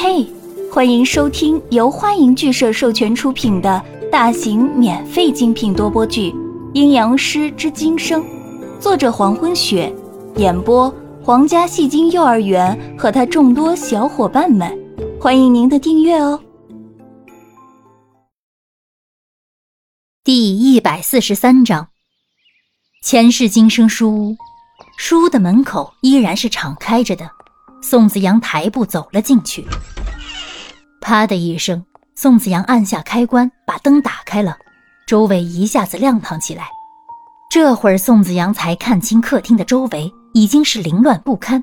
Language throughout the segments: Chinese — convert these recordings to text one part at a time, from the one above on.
嘿，欢迎收听由欢迎剧社授权出品的大型免费精品多播剧《阴阳师之今生》，作者黄昏雪，演播皇家戏精幼儿园和他众多小伙伴们，欢迎您的订阅哦。第一百四十三章，前世今生书屋，书屋的门口依然是敞开着的。宋子阳抬步走了进去，啪的一声，宋子阳按下开关，把灯打开了，周围一下子亮堂起来。这会儿，宋子阳才看清客厅的周围已经是凌乱不堪，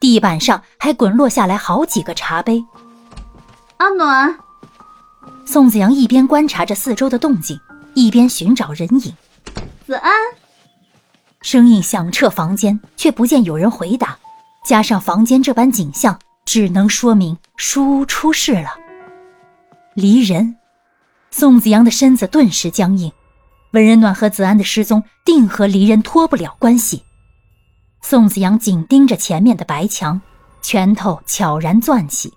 地板上还滚落下来好几个茶杯。阿暖，宋子阳一边观察着四周的动静，一边寻找人影。子安，声音响彻房间，却不见有人回答。加上房间这般景象，只能说明书屋出事了。离人，宋子阳的身子顿时僵硬。文人暖和子安的失踪，定和离人脱不了关系。宋子阳紧盯着前面的白墙，拳头悄然攥起。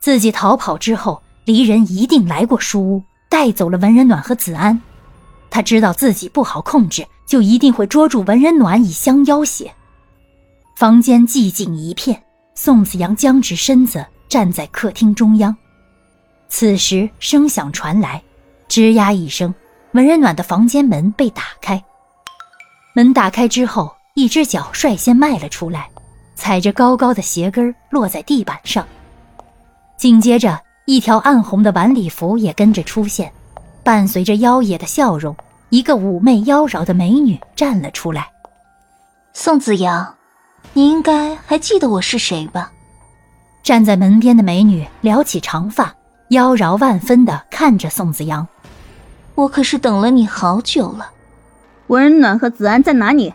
自己逃跑之后，离人一定来过书屋，带走了文人暖和子安。他知道自己不好控制，就一定会捉住文人暖以相要挟。房间寂静一片，宋子阳僵直身子站在客厅中央。此时声响传来，吱呀一声，文人暖的房间门被打开。门打开之后，一只脚率先迈了出来，踩着高高的鞋跟落在地板上。紧接着，一条暗红的晚礼服也跟着出现，伴随着妖冶的笑容，一个妩媚妖娆的美女站了出来。宋子阳。你应该还记得我是谁吧？站在门边的美女撩起长发，妖娆万分的看着宋子阳。我可是等了你好久了。文人暖和子安在哪里？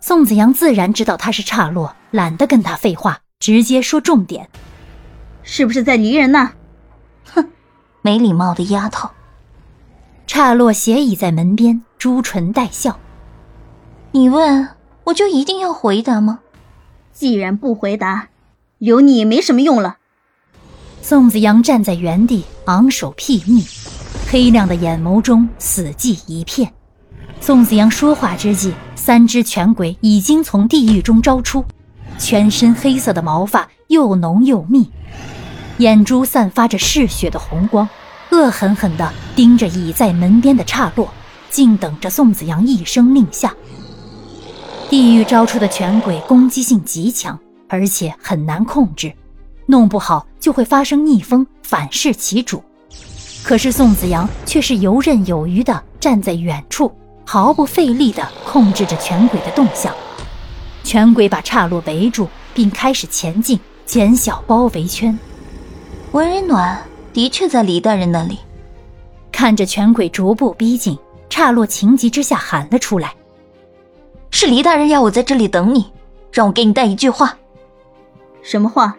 宋子阳自然知道他是岔落，懒得跟他废话，直接说重点。是不是在离人那？哼，没礼貌的丫头。岔落斜倚在门边，朱唇带笑。你问，我就一定要回答吗？既然不回答，留你也没什么用了。宋子阳站在原地，昂首睥睨，黑亮的眼眸中死寂一片。宋子阳说话之际，三只拳鬼已经从地狱中招出，全身黑色的毛发又浓又密，眼珠散发着嗜血的红光，恶狠狠地盯着倚在门边的岔落，静等着宋子阳一声令下。地狱招出的拳鬼攻击性极强，而且很难控制，弄不好就会发生逆风，反噬其主。可是宋子阳却是游刃有余地站在远处，毫不费力地控制着拳鬼的动向。拳鬼把岔落围住，并开始前进，减小包围圈。文人暖的确在李大人那里。看着拳鬼逐步逼近，岔落情急之下喊了出来。是黎大人要我在这里等你，让我给你带一句话。什么话？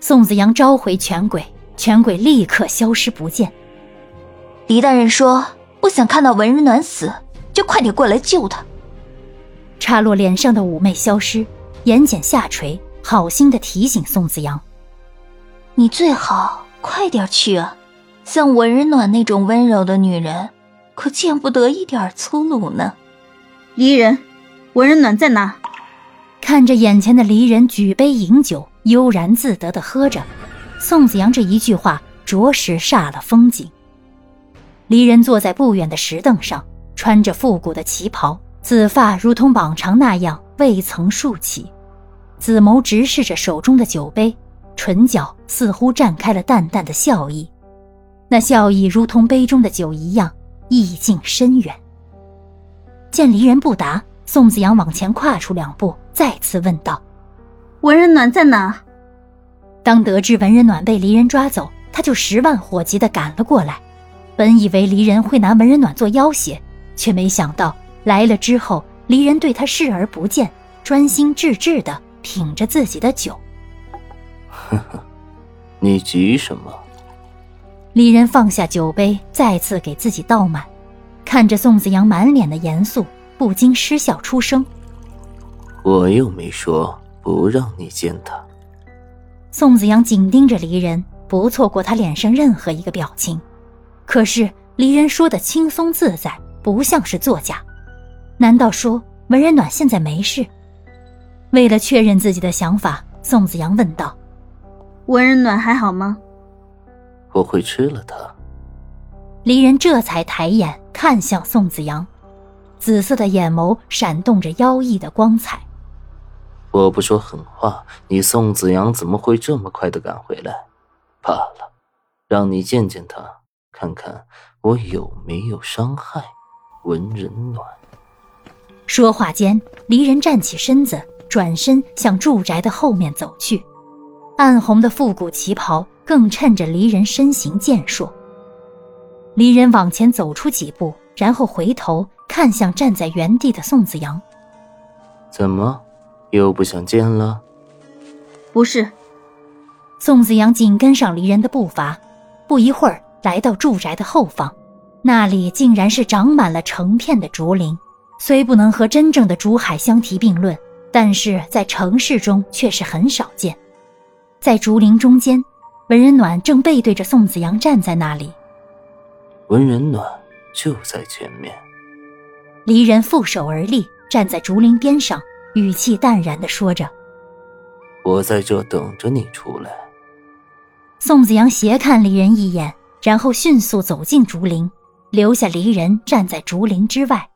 宋子阳召回拳鬼，拳鬼立刻消失不见。黎大人说不想看到文人暖死，就快点过来救他。插落脸上的妩媚消失，眼睑下垂，好心的提醒宋子阳：“你最好快点去啊，像文人暖那种温柔的女人，可见不得一点粗鲁呢。”离人。文人暖在哪？看着眼前的离人举杯饮酒，悠然自得地喝着，宋子阳这一句话着实煞了风景。离人坐在不远的石凳上，穿着复古的旗袍，紫发如同往常那样未曾竖起，紫眸直视着手中的酒杯，唇角似乎绽开了淡淡的笑意，那笑意如同杯中的酒一样，意境深远。见离人不答。宋子阳往前跨出两步，再次问道：“文人暖在哪？”当得知文人暖被离人抓走，他就十万火急地赶了过来。本以为离人会拿文人暖做要挟，却没想到来了之后，离人对他视而不见，专心致志地品着自己的酒。呵呵，你急什么？离人放下酒杯，再次给自己倒满，看着宋子阳满脸的严肃。不禁失笑出声。我又没说不让你见他。宋子阳紧盯着离人，不错过他脸上任何一个表情。可是离人说的轻松自在，不像是作假。难道说文人暖现在没事？为了确认自己的想法，宋子阳问道：“文人暖还好吗？”我会吃了他。离人这才抬眼看向宋子阳，紫色的眼眸闪动着妖异的光彩。我不说狠话，你宋子阳怎么会这么快的赶回来？罢了，让你见见他，看看我有没有伤害文人暖。说话间，离人站起身子，转身向住宅的后面走去。暗红的复古旗袍更衬着离人身形健硕。离人往前走出几步，然后回头看向站在原地的宋子阳：“怎么？”又不想见了？不是。宋子阳紧跟上离人的步伐，不一会儿来到住宅的后方，那里竟然是长满了成片的竹林。虽不能和真正的竹海相提并论，但是在城市中却是很少见。在竹林中间，文人暖正背对着宋子阳站在那里。文人暖就在前面。离人负手而立，站在竹林边上。语气淡然的说着：“我在这等着你出来。”宋子阳斜看离人一眼，然后迅速走进竹林，留下离人站在竹林之外。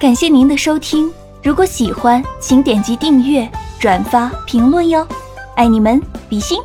感谢您的收听，如果喜欢，请点击订阅、转发、评论哟，爱你们，比心。